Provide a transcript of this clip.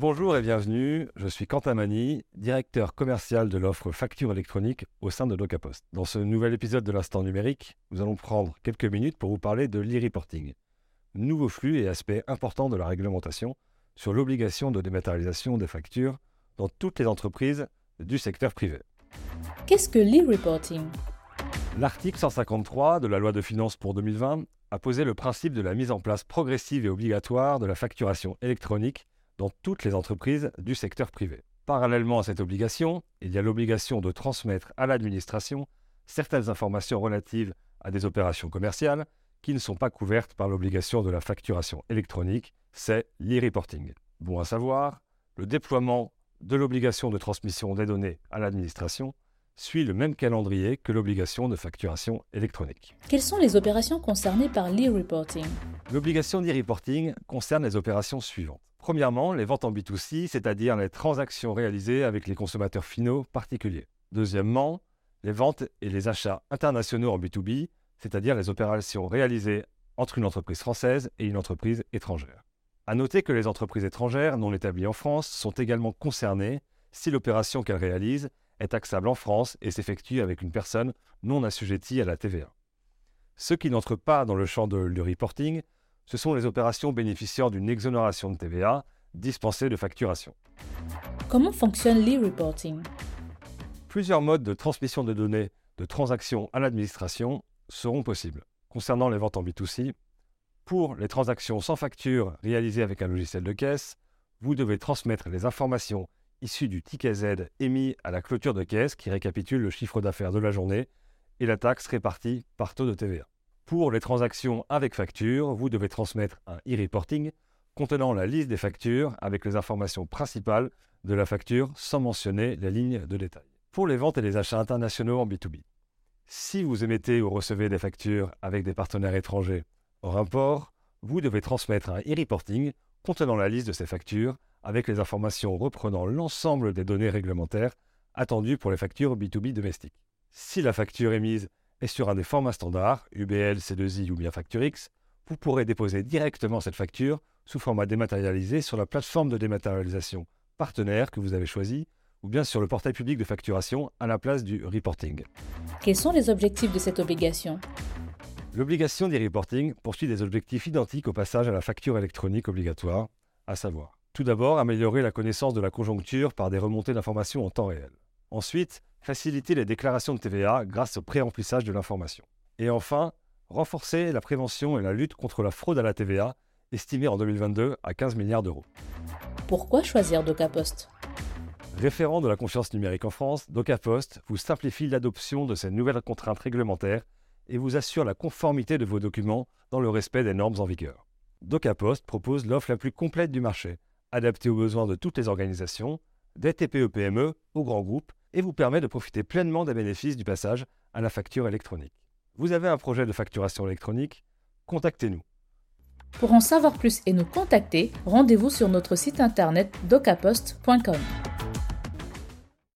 Bonjour et bienvenue, je suis Quentin Mani, directeur commercial de l'offre facture électronique au sein de DocaPost. Dans ce nouvel épisode de l'instant numérique, nous allons prendre quelques minutes pour vous parler de l'e-reporting, nouveau flux et aspect important de la réglementation sur l'obligation de dématérialisation des factures dans toutes les entreprises du secteur privé. Qu'est-ce que l'e-reporting? L'article 153 de la loi de finances pour 2020 a posé le principe de la mise en place progressive et obligatoire de la facturation électronique dans toutes les entreprises du secteur privé. Parallèlement à cette obligation, il y a l'obligation de transmettre à l'administration certaines informations relatives à des opérations commerciales qui ne sont pas couvertes par l'obligation de la facturation électronique, c'est l'e-reporting. Bon à savoir, le déploiement de l'obligation de transmission des données à l'administration suit le même calendrier que l'obligation de facturation électronique. Quelles sont les opérations concernées par l'e-reporting? L'obligation d'e-reporting concerne les opérations suivantes. Premièrement, les ventes en B2C, c'est-à-dire les transactions réalisées avec les consommateurs finaux particuliers. Deuxièmement, les ventes et les achats internationaux en B2B, c'est-à-dire les opérations réalisées entre une entreprise française et une entreprise étrangère. À noter que les entreprises étrangères non établies en France sont également concernées si l'opération qu'elles réalisent est taxable en France et s'effectue avec une personne non assujettie à la TVA. Ceux qui n'entrent pas dans le champ de le reporting ce sont les opérations bénéficiant d'une exonération de TVA dispensée de facturation. Comment fonctionne l'e-reporting Plusieurs modes de transmission de données de transactions à l'administration seront possibles. Concernant les ventes en B2C, pour les transactions sans facture réalisées avec un logiciel de caisse, vous devez transmettre les informations issues du ticket Z émis à la clôture de caisse qui récapitule le chiffre d'affaires de la journée et la taxe répartie par taux de TVA. Pour les transactions avec facture, vous devez transmettre un e-reporting contenant la liste des factures avec les informations principales de la facture sans mentionner les lignes de détail. Pour les ventes et les achats internationaux en B2B, si vous émettez ou recevez des factures avec des partenaires étrangers hors import, vous devez transmettre un e-reporting contenant la liste de ces factures avec les informations reprenant l'ensemble des données réglementaires attendues pour les factures B2B domestiques. Si la facture émise et sur un des formats standards, UBL, C2I ou bien FactureX, vous pourrez déposer directement cette facture sous format dématérialisé sur la plateforme de dématérialisation partenaire que vous avez choisi ou bien sur le portail public de facturation à la place du reporting. Quels sont les objectifs de cette obligation? L'obligation des reporting poursuit des objectifs identiques au passage à la facture électronique obligatoire, à savoir tout d'abord améliorer la connaissance de la conjoncture par des remontées d'informations en temps réel. Ensuite, faciliter les déclarations de TVA grâce au pré-remplissage de l'information. Et enfin, renforcer la prévention et la lutte contre la fraude à la TVA, estimée en 2022 à 15 milliards d'euros. Pourquoi choisir DocaPost? Référent de la confiance numérique en France, DocaPost vous simplifie l'adoption de ces nouvelles contraintes réglementaires et vous assure la conformité de vos documents dans le respect des normes en vigueur. DocaPost propose l'offre la plus complète du marché, adaptée aux besoins de toutes les organisations, des TPE-PME aux grands groupes, et vous permet de profiter pleinement des bénéfices du passage à la facture électronique. Vous avez un projet de facturation électronique? Contactez-nous. Pour en savoir plus et nous contacter, rendez-vous sur notre site internet docapost.com.